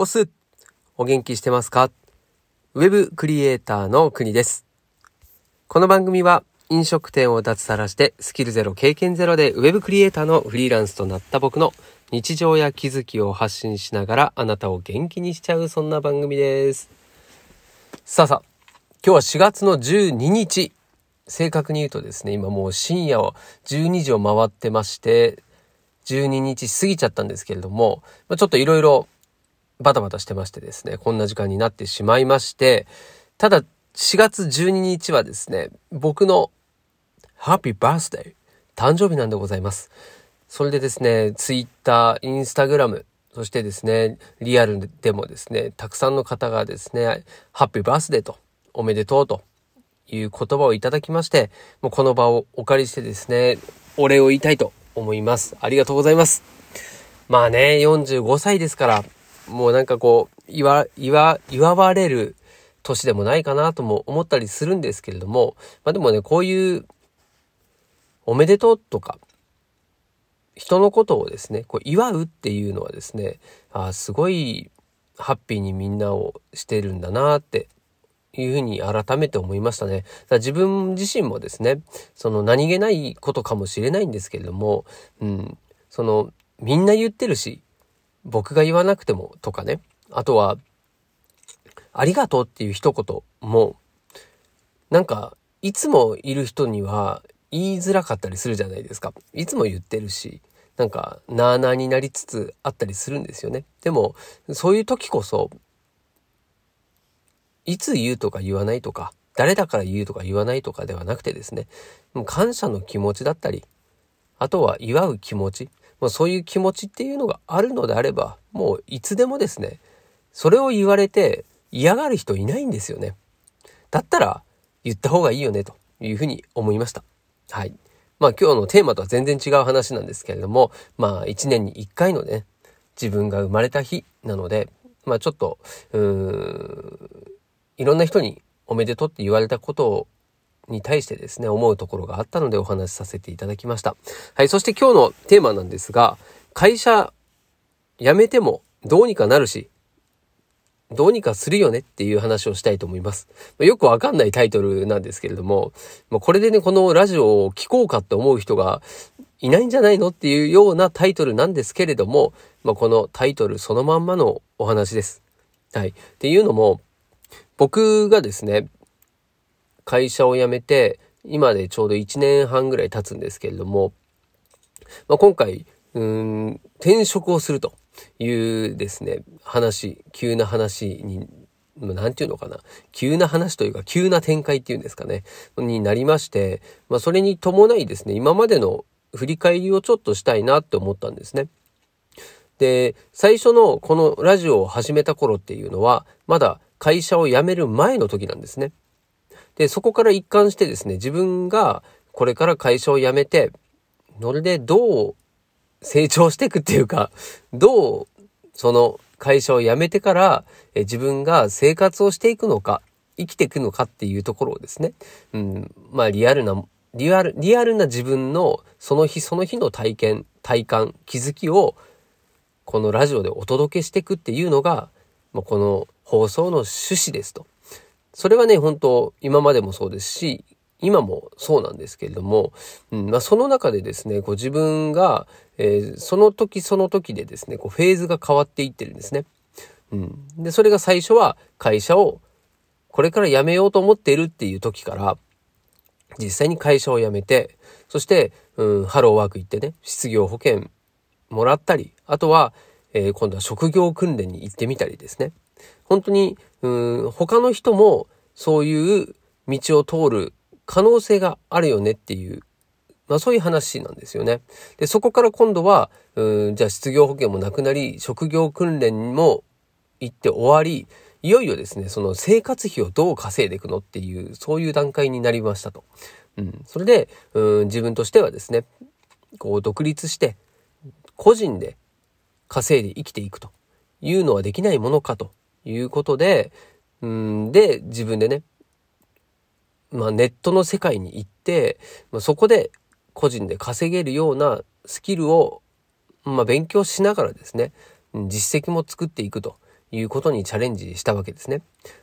おすお元気してますか？ウェブクリエイターの国です。この番組は飲食店を脱サラしてスキルゼロ経験ゼロでウェブクリエイターのフリーランスとなった僕の日常や気づきを発信しながらあなたを元気にしちゃうそんな番組です。さあさあ、今日は4月の12日。正確に言うとですね、今もう深夜を12時を回ってまして、12日過ぎちゃったんですけれども、ま、ちょっといろいろバタバタしてましてですね、こんな時間になってしまいまして、ただ4月12日はですね、僕のハッピーバースデー、誕生日なんでございます。それでですね、ツイッター、インスタグラム、そしてですね、リアルでもですね、たくさんの方がですね、ハッピーバースデーと、おめでとうという言葉をいただきまして、もうこの場をお借りしてですね、お礼を言いたいと思います。ありがとうございます。まあね、45歳ですから、もうなんかこう、言わ、言わ、祝われる年でもないかなとも思ったりするんですけれども、まあでもね、こういう、おめでとうとか、人のことをですね、こう祝うっていうのはですね、あすごいハッピーにみんなをしてるんだなっていうふうに改めて思いましたね。だ自分自身もですね、その何気ないことかもしれないんですけれども、うん、そのみんな言ってるし、僕が言わなくてもとかね、あとは、ありがとうっていう一言も、なんか、いつもいる人には言いづらかったりするじゃないですか。いつも言ってるし、なんか、なーなーになりつつあったりするんですよね。でも、そういう時こそ、いつ言うとか言わないとか、誰だから言うとか言わないとかではなくてですね、感謝の気持ちだったり、あとは祝う気持ち、もうそういう気持ちっていうのがあるのであれば、もういつでもですね、それを言われて嫌がる人いないんですよね。だったら言った方がいいよねというふうに思いました。はい。まあ今日のテーマとは全然違う話なんですけれども、まあ一年に一回のね、自分が生まれた日なので、まあちょっと、うーん、いろんな人におめでとうって言われたことをに対してですね、思うところがあったのでお話しさせていただきました。はい、そして今日のテーマなんですが、会社辞めてもどうにかなるし、どうにかするよねっていう話をしたいと思います。よくわかんないタイトルなんですけれども、これでね、このラジオを聞こうかって思う人がいないんじゃないのっていうようなタイトルなんですけれども、まあ、このタイトルそのまんまのお話です。はい。っていうのも、僕がですね、会社を辞めて、今でちょうど1年半ぐらい経つんですけれども、まあ、今回、うん、転職をするというですね、話、急な話に、なんていうのかな。急な話というか、急な展開っていうんですかね。になりまして、まあ、それに伴いですね、今までの振り返りをちょっとしたいなって思ったんですね。で、最初のこのラジオを始めた頃っていうのは、まだ会社を辞める前の時なんですね。で、そこから一貫してですね、自分がこれから会社を辞めて、それでどう成長していくっていうか、どうその会社を辞めてからえ自分が生活をしていくのか、生きていくのかっていうところをですね、うん、まあリアルな、リアル、リアルな自分のその日その日の体験、体感、気づきをこのラジオでお届けしていくっていうのが、まあ、この放送の趣旨ですと。それはね、本当今までもそうですし、今もそうなんですけれども、うんまあ、その中でですね、こ自分が、えー、その時その時でですね、こうフェーズが変わっていってるんですね。うん。で、それが最初は会社をこれから辞めようと思っているっていう時から、実際に会社を辞めて、そして、うん、ハローワーク行ってね、失業保険もらったり、あとは、えー、今度は職業訓練に行ってみたりですね。本当に、うん、他の人もそういう道を通る可能性があるよねっていう、まあそういう話なんですよね。で、そこから今度は、うん、じゃあ失業保険もなくなり、職業訓練も行って終わり、いよいよですね、その生活費をどう稼いでいくのっていう、そういう段階になりましたと。うん。それで、うん、自分としてはですね、こう独立して、個人で稼いで生きていくというのはできないものかということで、うんで、自分でね、まあネットの世界に行って、まあ、そこで個人で稼げるようなスキルを、まあ勉強しながらですね、実績も作っていくということにチャレンジしたわけですね。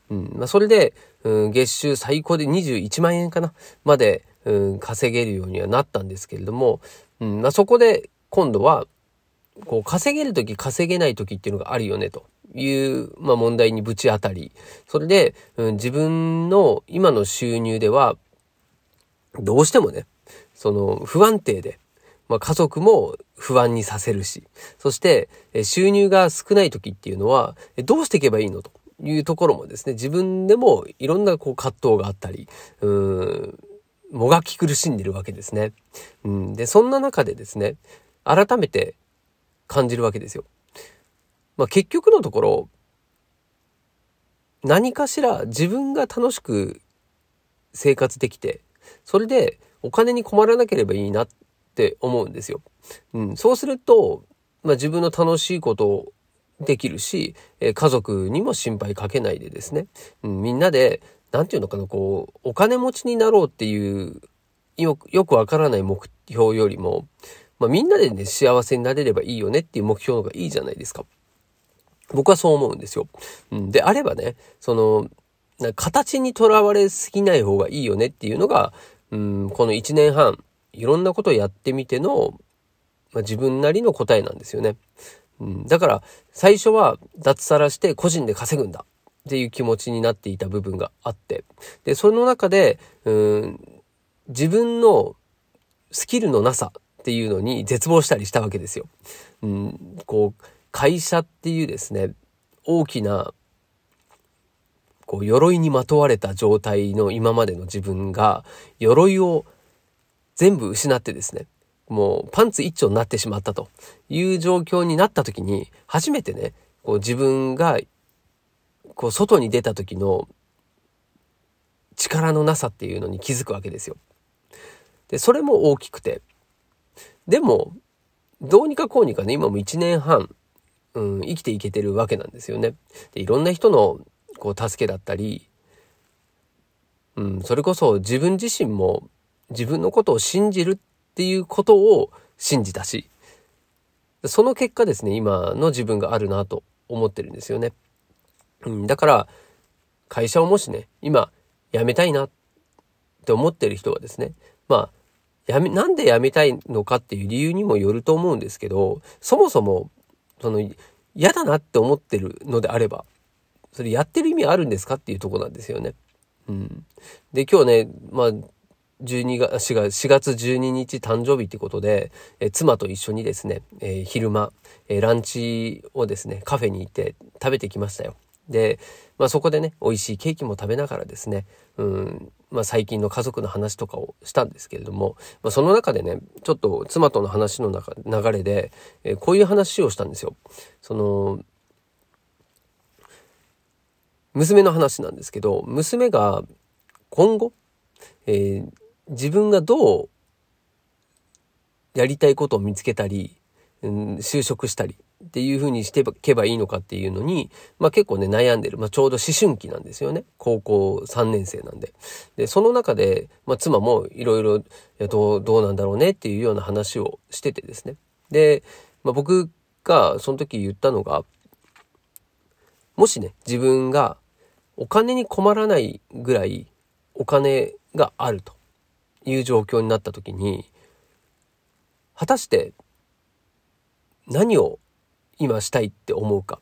うんまあ、それで、うん、月収最高で21万円かなまで、うん、稼げるようにはなったんですけれども、うんまあ、そこで今度はこう稼げる時稼げない時っていうのがあるよねという、まあ、問題にぶち当たりそれで、うん、自分の今の収入ではどうしてもねその不安定で、まあ、家族も不安にさせるしそして収入が少ない時っていうのはどうしていけばいいのというところもですね自分でもいろんなこう葛藤があったりうんもがき苦しんでるわけですね。うん、でそんな中でですね改めて感じるわけですよ。まあ、結局のところ何かしら自分が楽しく生活できてそれでお金に困らなければいいなって思うんですよ。うん、そうすると、まあ、自分の楽しいことをできるし、え家族にも心配かけないでですね、うん、みんなで何て言うのかなこうお金持ちになろうっていうよくわからない目標よりもまあ、みんなでね、幸せになれればいいよねっていう目標の方がいいじゃないですか。僕はそう思うんですよ。であればね、その、形にとらわれすぎない方がいいよねっていうのが、うん、この1年半、いろんなことをやってみての、まあ、自分なりの答えなんですよね。うん、だから、最初は脱サラして個人で稼ぐんだっていう気持ちになっていた部分があって、で、その中で、うん、自分のスキルのなさっていうのに絶望したりしたわけですよ。うん、こう、会社っていうですね、大きな、こう、鎧にまとわれた状態の今までの自分が、鎧を全部失ってですね、もうパンツ一丁になってしまったという状況になった時に、初めてね、こう自分が、こう、外に出た時の力のなさっていうのに気づくわけですよ。で、それも大きくて、でも、どうにかこうにかね、今も1年半、うん、生きていけてるわけなんですよね。でいろんな人のこう助けだったり、うん、それこそ自分自身も自分のことを信じるっていうことを信じたし、その結果ですね、今の自分があるなと思ってるんですよね。うん、だから、会社をもしね、今辞めたいなって思ってる人はですね、まあ、やめ、なんで辞めたいのかっていう理由にもよると思うんですけど、そもそも、その、嫌だなって思ってるのであれば、それやってる意味あるんですかっていうとこなんですよね。うん。で、今日ね、まあ、12月、4月12日誕生日ってことで、え妻と一緒にですね、えー、昼間、えー、ランチをですね、カフェに行って食べてきましたよ。で、まあそこでね、美味しいケーキも食べながらですね、うん、まあ最近の家族の話とかをしたんですけれども、まあその中でね、ちょっと妻との話の中、流れで、えー、こういう話をしたんですよ。その、娘の話なんですけど、娘が今後、えー、自分がどうやりたいことを見つけたり、うん、就職したりっていう風にしていけばいいのかっていうのに、まあ結構ね悩んでる。まあちょうど思春期なんですよね。高校3年生なんで。で、その中で、まあ妻もいろいろどう、どうなんだろうねっていうような話をしててですね。で、まあ僕がその時言ったのが、もしね、自分がお金に困らないぐらいお金があるという状況になった時に、果たして何を今したいって思うか。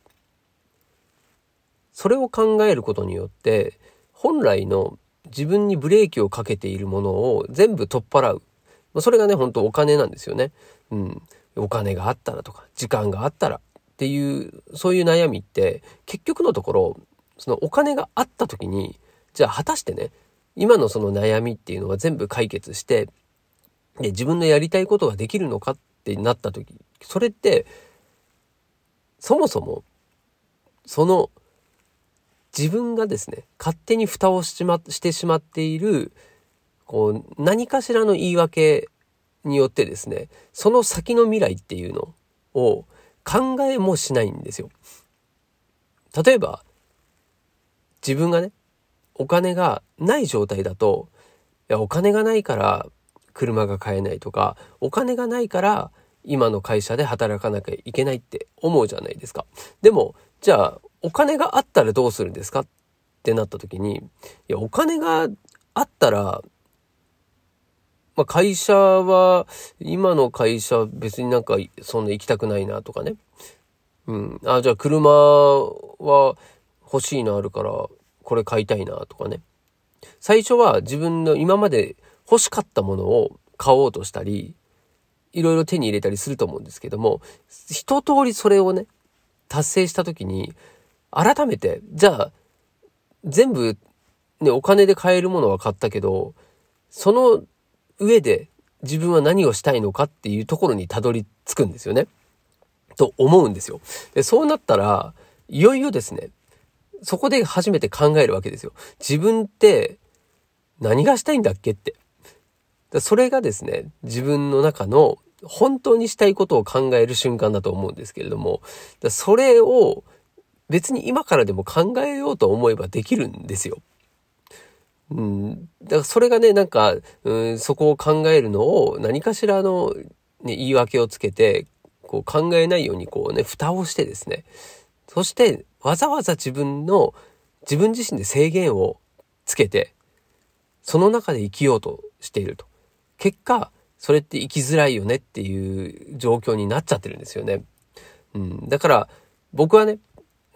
それを考えることによって、本来の自分にブレーキをかけているものを全部取っ払う。それがね、本当お金なんですよね。うん。お金があったらとか、時間があったらっていう、そういう悩みって、結局のところ、そのお金があった時に、じゃあ果たしてね、今のその悩みっていうのは全部解決して、で、自分のやりたいことができるのかってなった時、それってそもそも、その自分がですね、勝手に蓋をしましてしまっている、こう、何かしらの言い訳によってですね、その先の未来っていうのを考えもしないんですよ。例えば、自分がね、お金がない状態だと、いや、お金がないから車が買えないとか、お金がないから今の会社で働かなきゃいけないって思うじゃないですか。でも、じゃあ、お金があったらどうするんですかってなった時に、いや、お金があったら、まあ、会社は、今の会社別になんかそんな行きたくないなとかね。うん。あ、じゃあ車は欲しいのあるから、これ買いたいなとかね。最初は自分の今まで欲しかったものを買おうとしたり、いろいろ手に入れたりすると思うんですけども、一通りそれをね、達成した時に、改めて、じゃあ、全部、ね、お金で買えるものは買ったけど、その上で自分は何をしたいのかっていうところにたどり着くんですよね。と思うんですよ。で、そうなったら、いよいよですね、そこで初めて考えるわけですよ。自分って何がしたいんだっけって。それがですね、自分の中の本当にしたいことを考える瞬間だと思うんですけれども、それを別に今からでも考えようと思えばできるんですよ。うん、だからそれがね、なんか、うん、そこを考えるのを何かしらの、ね、言い訳をつけて、こう考えないようにこうね、蓋をしてですね、そしてわざわざ自分の、自分自身で制限をつけて、その中で生きようとしていると。結果、それって生きづらいよねっていう状況になっちゃってるんですよね。うん。だから、僕はね、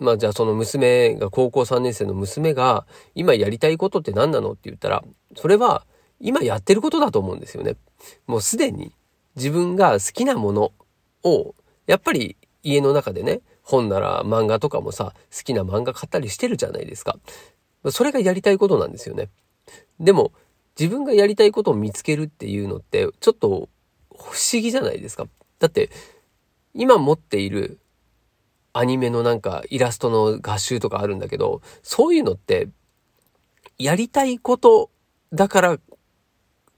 まあじゃあその娘が、高校3年生の娘が、今やりたいことって何なのって言ったら、それは今やってることだと思うんですよね。もうすでに自分が好きなものを、やっぱり家の中でね、本なら漫画とかもさ、好きな漫画買ったりしてるじゃないですか。それがやりたいことなんですよね。でも、自分がやりたいことを見つけるっていうのって、ちょっと不思議じゃないですか。だって、今持っているアニメのなんかイラストの画集とかあるんだけど、そういうのって、やりたいことだから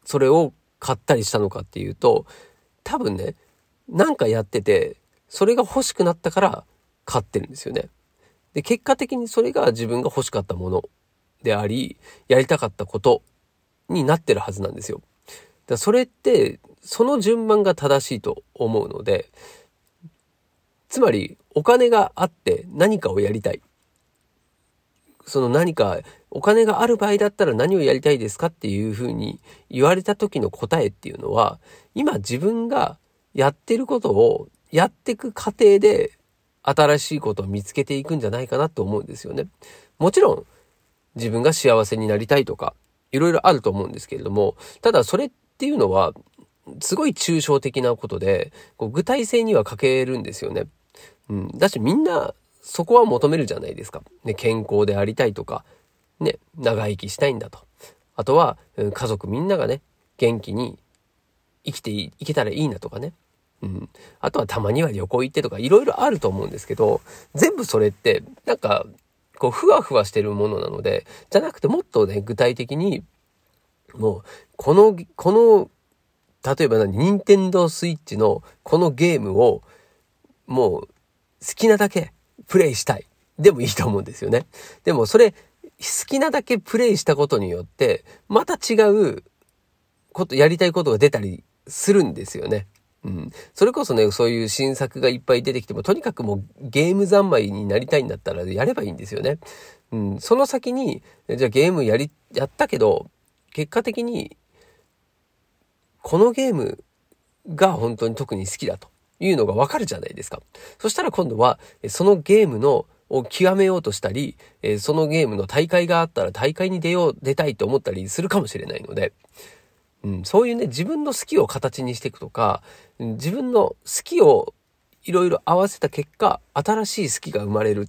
それを買ったりしたのかっていうと、多分ね、なんかやってて、それが欲しくなったから買ってるんですよね。で、結果的にそれが自分が欲しかったものであり、やりたかったことになってるはずなんですよ。だそれって、その順番が正しいと思うので、つまり、お金があって何かをやりたい。その何か、お金がある場合だったら何をやりたいですかっていうふうに言われた時の答えっていうのは、今自分がやってることをやっていく過程で新しいことを見つけていくんじゃないかなと思うんですよね。もちろん、自分が幸せになりたいとか、いろいろあると思うんですけれども、ただそれっていうのは、すごい抽象的なことで、こう具体性には欠けるんですよね。うん。だしみんなそこは求めるじゃないですか。ね、健康でありたいとか、ね、長生きしたいんだと。あとは、家族みんながね、元気に生きていけたらいいなとかね。うん。あとはたまには旅行行ってとかいろいろあると思うんですけど、全部それって、なんかこう、ふわふわしてるものなので、じゃなくてもっとね、具体的に、もう、この、この、例えば何、ニンテンドースイッチのこのゲームを、もう、好きなだけプレイしたい。でもいいと思うんですよね。でもそれ、好きなだけプレイしたことによって、また違うこと、やりたいことが出たりするんですよね。うん。それこそね、そういう新作がいっぱい出てきても、とにかくもうゲーム三昧になりたいんだったらやればいいんですよね。うん。その先に、じゃあゲームやり、やったけど、結果的に、このゲームが本当に特に好きだというのがわかるじゃないですか。そしたら今度は、そのゲームのを極めようとしたり、そのゲームの大会があったら大会に出よう、出たいと思ったりするかもしれないので、うん、そういうね、自分の好きを形にしていくとか、自分の好きをいろいろ合わせた結果、新しい好きが生まれるっ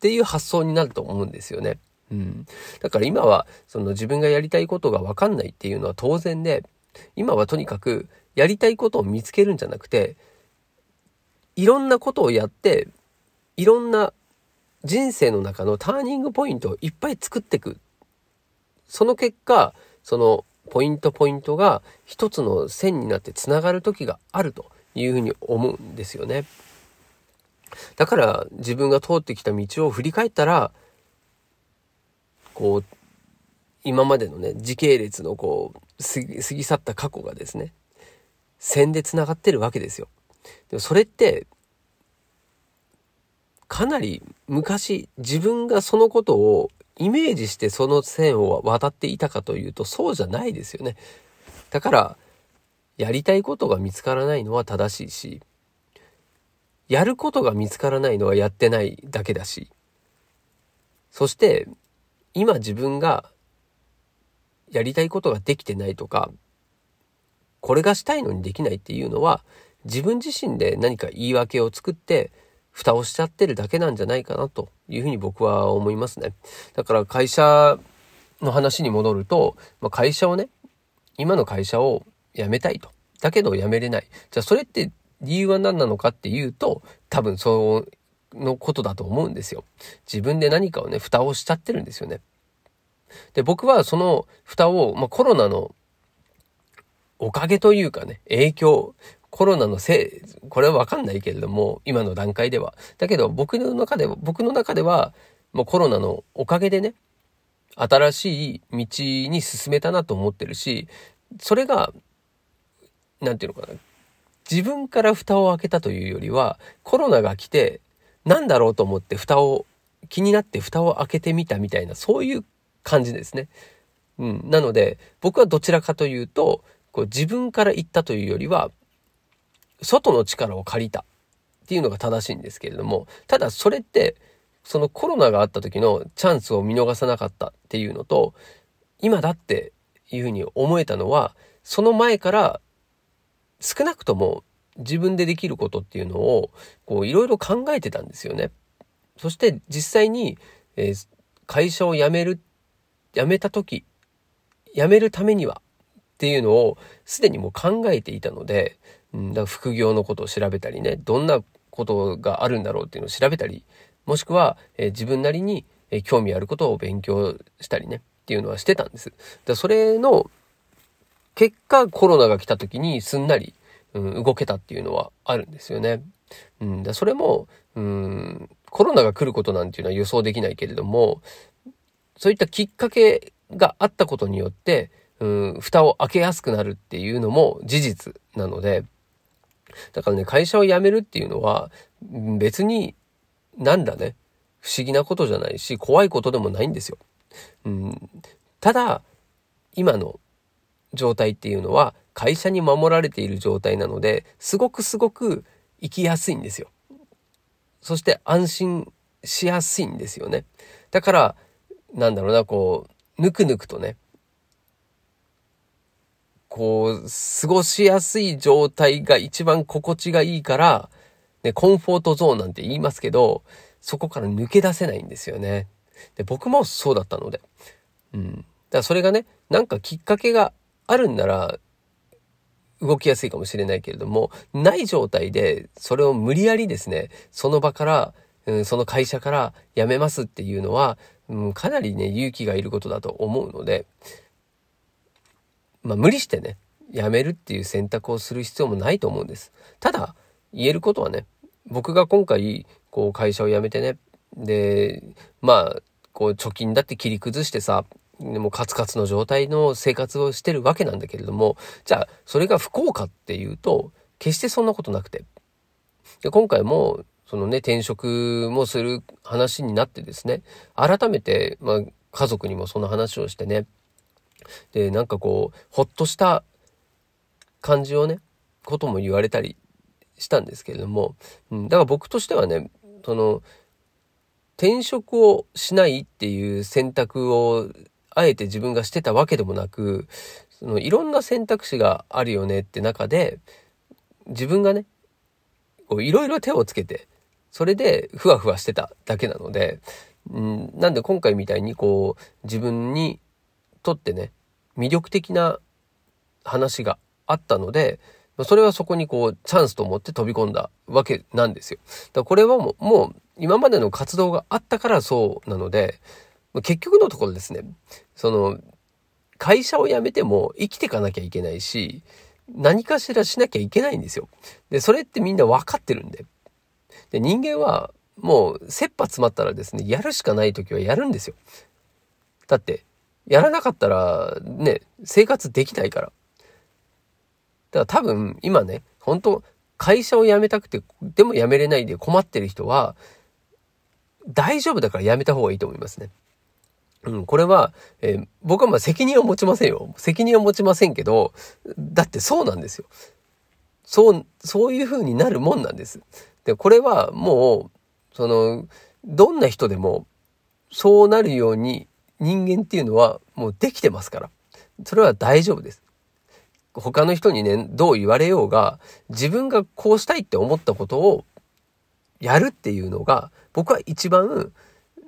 ていう発想になると思うんですよね。うん。だから今は、その自分がやりたいことがわかんないっていうのは当然で、今はとにかくやりたいことを見つけるんじゃなくて、いろんなことをやって、いろんな人生の中のターニングポイントをいっぱい作っていく。その結果、そのポイントポイントが一つの線になってつながる時があるというふうに思うんですよね。だから自分が通ってきた道を振り返ったら、こう、今までのね、時系列のこう、過ぎ去った過去がですね、線で繋がってるわけですよ。でもそれって、かなり昔自分がそのことをイメージしてその線を渡っていたかというとそうじゃないですよね。だからやりたいことが見つからないのは正しいしやることが見つからないのはやってないだけだしそして今自分がやりたいことができてないとかこれがしたいのにできないっていうのは自分自身で何か言い訳を作って蓋をしちゃってるだけなんじゃないかなというふうに僕は思いますね。だから会社の話に戻ると、まあ、会社をね、今の会社を辞めたいと。だけど辞めれない。じゃあそれって理由は何なのかっていうと、多分そのことだと思うんですよ。自分で何かをね、蓋をしちゃってるんですよね。で、僕はその蓋を、まあ、コロナのおかげというかね、影響、コロナのせい、これはわかんないけれども、今の段階では。だけど僕の中では、僕の中では、もうコロナのおかげでね、新しい道に進めたなと思ってるし、それが、なんていうのかな。自分から蓋を開けたというよりは、コロナが来て、なんだろうと思って蓋を、気になって蓋を開けてみたみたいな、そういう感じですね。うん。なので、僕はどちらかというと、こう自分から言ったというよりは、外の力を借りたっていうのが正しいんですけれども、ただそれって、そのコロナがあった時のチャンスを見逃さなかったっていうのと、今だっていうふうに思えたのは、その前から少なくとも自分でできることっていうのを、こういろいろ考えてたんですよね。そして実際に、えー、会社を辞める、辞めた時、辞めるためにはっていうのをすでにもう考えていたので、うん、だから副業のことを調べたりね、どんなことがあるんだろうっていうのを調べたり、もしくは、えー、自分なりに、えー、興味あることを勉強したりね、っていうのはしてたんです。だそれの結果、コロナが来た時にすんなり、うん、動けたっていうのはあるんですよね。うん、だそれも、うん、コロナが来ることなんていうのは予想できないけれども、そういったきっかけがあったことによって、うん、蓋を開けやすくなるっていうのも事実なので、だからね、会社を辞めるっていうのは、別になんだね、不思議なことじゃないし、怖いことでもないんですよ。うん、ただ、今の状態っていうのは、会社に守られている状態なので、すごくすごく生きやすいんですよ。そして安心しやすいんですよね。だから、なんだろうな、こう、ぬくぬくとね、こう、過ごしやすい状態が一番心地がいいから、ね、コンフォートゾーンなんて言いますけど、そこから抜け出せないんですよね。で、僕もそうだったので。うん。だからそれがね、なんかきっかけがあるんなら、動きやすいかもしれないけれども、ない状態で、それを無理やりですね、その場から、うん、その会社から辞めますっていうのは、うん、かなりね、勇気がいることだと思うので、まあ無理してね、辞めるっていう選択をする必要もないと思うんです。ただ、言えることはね、僕が今回、こう会社を辞めてね、で、まあ、こう貯金だって切り崩してさ、でもカツカツの状態の生活をしてるわけなんだけれども、じゃあ、それが不幸かっていうと、決してそんなことなくて。で、今回も、そのね、転職もする話になってですね、改めて、まあ、家族にもその話をしてね、で、なんかこう、ほっとした感じをね、ことも言われたりしたんですけれども、うん、だから僕としてはね、その、転職をしないっていう選択をあえて自分がしてたわけでもなく、そのいろんな選択肢があるよねって中で、自分がね、こういろいろ手をつけて、それでふわふわしてただけなので、うん、なんで今回みたいにこう自分にとってね、魅力的な話があったので、それはそこにこうチャンスと思って飛び込んだわけなんですよ。だこれはもう、もう今までの活動があったからそうなので、結局のところですね、その、会社を辞めても生きていかなきゃいけないし、何かしらしなきゃいけないんですよ。で、それってみんな分かってるんで。で、人間はもう切羽詰まったらですね、やるしかない時はやるんですよ。だって、やらなかったらね、生活できないから。だから多分今ね、本当会社を辞めたくて、でも辞めれないで困ってる人は、大丈夫だからやめた方がいいと思いますね。うん、これは、えー、僕はまあ責任を持ちませんよ。責任を持ちませんけど、だってそうなんですよ。そう、そういう風になるもんなんです。で、これはもう、その、どんな人でも、そうなるように人間っていうのはもうできてますから。それは大丈夫です。他の人にね、どう言われようが、自分がこうしたいって思ったことをやるっていうのが、僕は一番、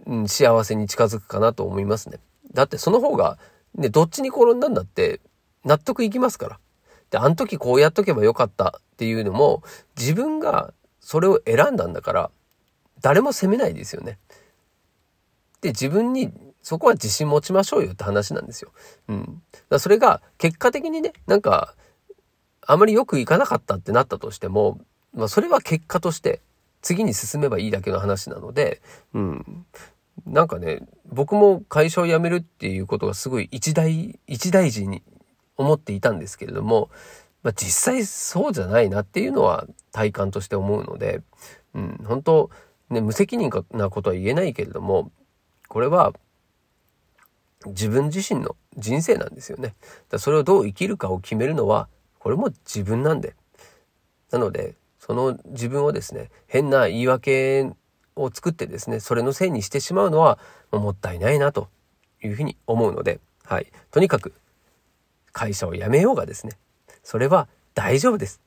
うん、幸せに近づくかなと思いますね。だってその方が、ね、どっちに転んだんだって納得いきますから。で、あの時こうやっとけばよかったっていうのも、自分がそれを選んだんだから、誰も責めないですよね。で、自分にそこは自信持ちましょうよって話なんですよ。うん。だそれが結果的にね、なんか、あまりよくいかなかったってなったとしても、まあそれは結果として次に進めばいいだけの話なので、うん。なんかね、僕も会社を辞めるっていうことがすごい一大、一大事に思っていたんですけれども、まあ実際そうじゃないなっていうのは体感として思うので、うん、本当ね、無責任なことは言えないけれども、これは自分自身の人生なんですよね。だそれをどう生きるかを決めるのは、これも自分なんで。なので、その自分をですね、変な言い訳を作ってですね、それのせいにしてしまうのはもったいないなというふうに思うので、はい。とにかく、会社を辞めようがですね、それは大丈夫です。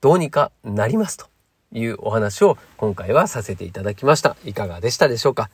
どうにかなりますというお話を今回はさせていただきました。いかがでしたでしょうか？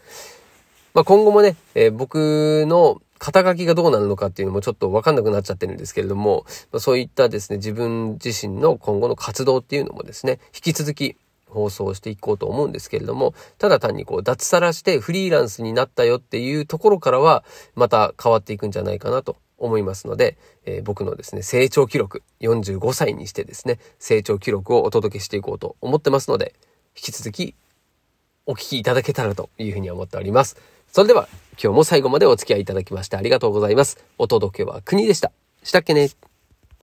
まあ、今後もね、えー、僕の肩書きがどうなるのかっていうのもちょっとわかんなくなっちゃってるんですけれども、ま、そういったですね、自分自身の今後の活動っていうのもですね、引き続き放送していこうと思うんですけれども、ただ単にこう脱サラしてフリーランスになったよっていうところからは、また変わっていくんじゃないかなと思いますので、えー、僕のですね、成長記録、45歳にしてですね、成長記録をお届けしていこうと思ってますので、引き続きお聞きいただけたらというふうに思っております。それでは今日も最後までお付き合いいただきましてありがとうございます。お届けは国でした。したっけね